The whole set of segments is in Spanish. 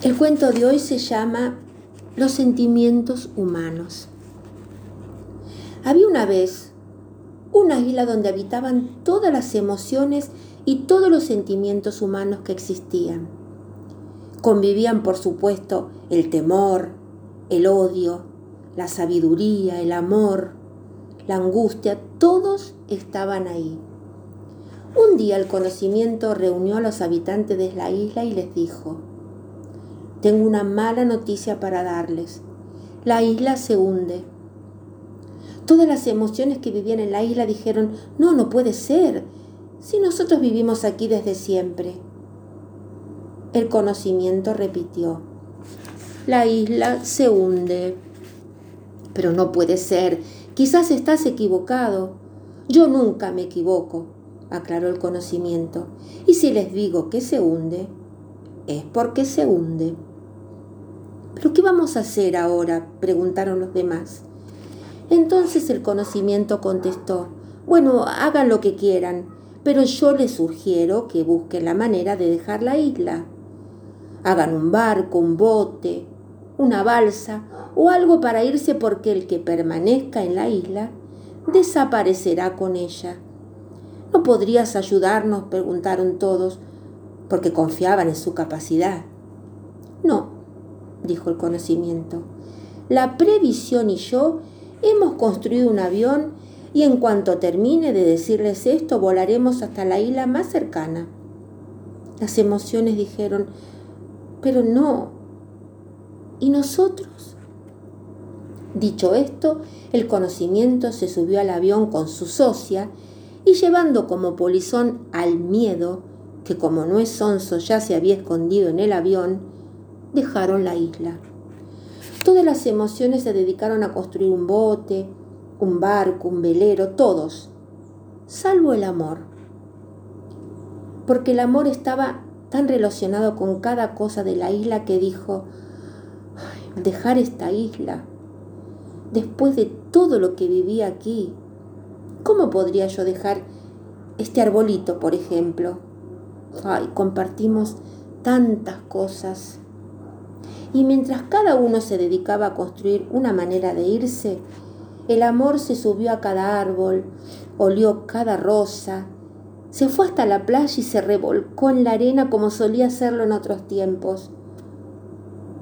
El cuento de hoy se llama Los sentimientos humanos. Había una vez una isla donde habitaban todas las emociones y todos los sentimientos humanos que existían. Convivían, por supuesto, el temor, el odio, la sabiduría, el amor, la angustia, todos estaban ahí. Un día el conocimiento reunió a los habitantes de la isla y les dijo, tengo una mala noticia para darles. La isla se hunde. Todas las emociones que vivían en la isla dijeron, no, no puede ser, si nosotros vivimos aquí desde siempre. El conocimiento repitió, la isla se hunde. Pero no puede ser, quizás estás equivocado. Yo nunca me equivoco, aclaró el conocimiento. Y si les digo que se hunde, es porque se hunde. ¿Pero qué vamos a hacer ahora? preguntaron los demás. Entonces el conocimiento contestó, bueno, hagan lo que quieran, pero yo les sugiero que busquen la manera de dejar la isla. Hagan un barco, un bote, una balsa o algo para irse porque el que permanezca en la isla desaparecerá con ella. ¿No podrías ayudarnos? preguntaron todos, porque confiaban en su capacidad. No, dijo el conocimiento. La previsión y yo hemos construido un avión y en cuanto termine de decirles esto volaremos hasta la isla más cercana. Las emociones dijeron, pero no. ¿Y nosotros? Dicho esto, el conocimiento se subió al avión con su socia y llevando como polizón al miedo, que como no es sonso ya se había escondido en el avión, dejaron la isla. Todas las emociones se dedicaron a construir un bote, un barco, un velero, todos, salvo el amor. Porque el amor estaba tan relacionado con cada cosa de la isla que dijo, dejar esta isla, después de todo lo que viví aquí, ¿cómo podría yo dejar este arbolito, por ejemplo? Ay, compartimos tantas cosas y mientras cada uno se dedicaba a construir una manera de irse, el amor se subió a cada árbol, olió cada rosa, se fue hasta la playa y se revolcó en la arena como solía hacerlo en otros tiempos.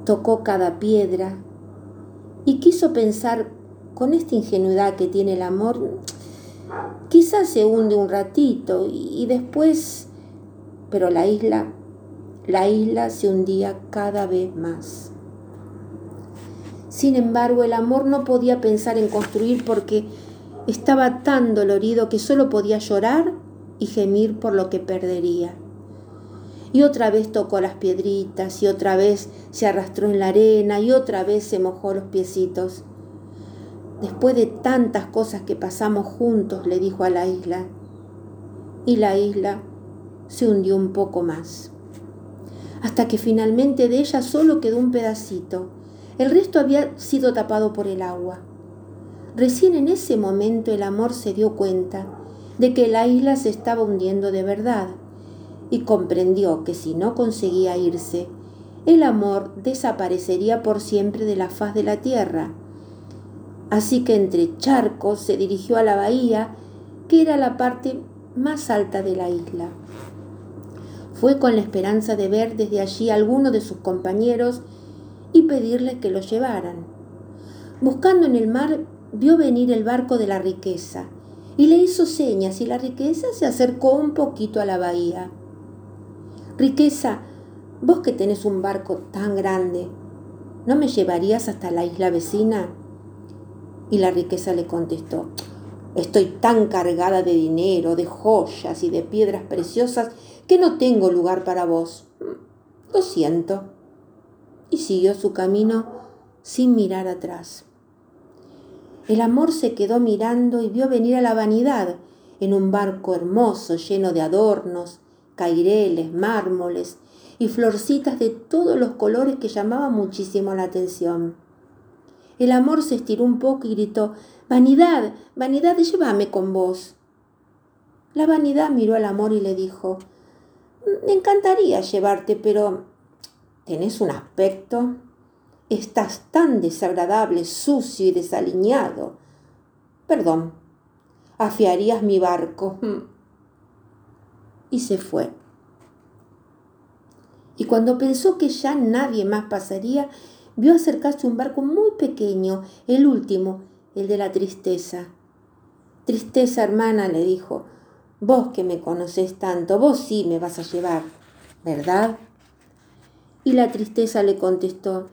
Tocó cada piedra y quiso pensar con esta ingenuidad que tiene el amor, quizás se hunde un ratito y después, pero la isla la isla se hundía cada vez más. Sin embargo, el amor no podía pensar en construir porque estaba tan dolorido que solo podía llorar y gemir por lo que perdería. Y otra vez tocó las piedritas y otra vez se arrastró en la arena y otra vez se mojó los piecitos. Después de tantas cosas que pasamos juntos, le dijo a la isla. Y la isla se hundió un poco más hasta que finalmente de ella solo quedó un pedacito. El resto había sido tapado por el agua. Recién en ese momento el amor se dio cuenta de que la isla se estaba hundiendo de verdad y comprendió que si no conseguía irse, el amor desaparecería por siempre de la faz de la tierra. Así que entre charcos se dirigió a la bahía, que era la parte más alta de la isla. Fue con la esperanza de ver desde allí a alguno de sus compañeros y pedirle que lo llevaran. Buscando en el mar, vio venir el barco de la riqueza y le hizo señas y la riqueza se acercó un poquito a la bahía. Riqueza, vos que tenés un barco tan grande, ¿no me llevarías hasta la isla vecina? Y la riqueza le contestó, estoy tan cargada de dinero, de joyas y de piedras preciosas que no tengo lugar para vos. Lo siento. Y siguió su camino sin mirar atrás. El amor se quedó mirando y vio venir a la vanidad en un barco hermoso lleno de adornos, caireles, mármoles y florcitas de todos los colores que llamaban muchísimo la atención. El amor se estiró un poco y gritó, Vanidad, vanidad, llévame con vos. La vanidad miró al amor y le dijo, me encantaría llevarte, pero tenés un aspecto, estás tan desagradable, sucio y desaliñado. Perdón, afiarías mi barco. Y se fue. Y cuando pensó que ya nadie más pasaría, vio acercarse un barco muy pequeño, el último, el de la tristeza. Tristeza, hermana, le dijo, vos que me conoces tanto, vos sí me vas a llevar, ¿verdad? Y la tristeza le contestó,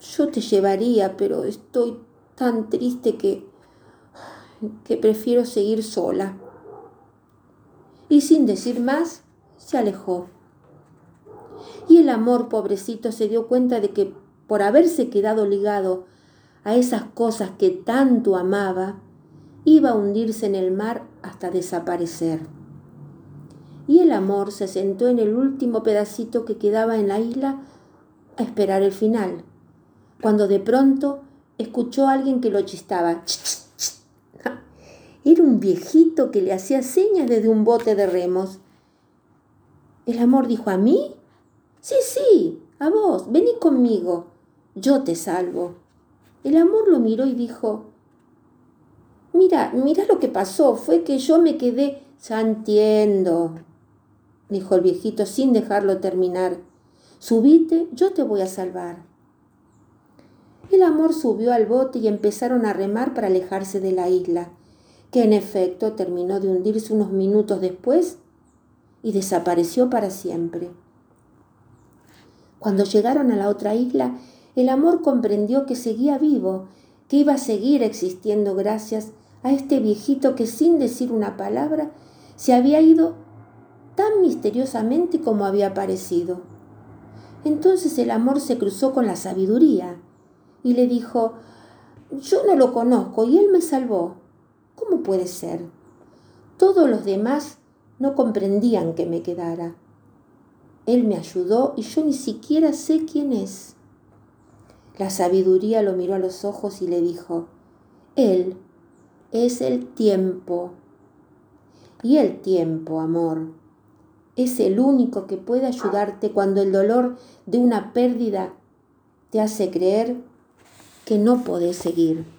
yo te llevaría, pero estoy tan triste que, que prefiero seguir sola. Y sin decir más, se alejó. Y el amor, pobrecito, se dio cuenta de que por haberse quedado ligado a esas cosas que tanto amaba, iba a hundirse en el mar hasta desaparecer. Y el amor se sentó en el último pedacito que quedaba en la isla a esperar el final, cuando de pronto escuchó a alguien que lo chistaba. Era un viejito que le hacía señas desde un bote de remos. El amor dijo, ¿a mí? Sí, sí, a vos, vení conmigo, yo te salvo. El amor lo miró y dijo, mira, mira lo que pasó, fue que yo me quedé, ya entiendo, dijo el viejito sin dejarlo terminar. Subite, yo te voy a salvar. El amor subió al bote y empezaron a remar para alejarse de la isla, que en efecto terminó de hundirse unos minutos después y desapareció para siempre. Cuando llegaron a la otra isla, el amor comprendió que seguía vivo, que iba a seguir existiendo gracias a este viejito que sin decir una palabra se había ido tan misteriosamente como había aparecido. Entonces el amor se cruzó con la sabiduría y le dijo, yo no lo conozco y él me salvó. ¿Cómo puede ser? Todos los demás no comprendían que me quedara. Él me ayudó y yo ni siquiera sé quién es. La sabiduría lo miró a los ojos y le dijo, Él es el tiempo. Y el tiempo, amor, es el único que puede ayudarte cuando el dolor de una pérdida te hace creer que no podés seguir.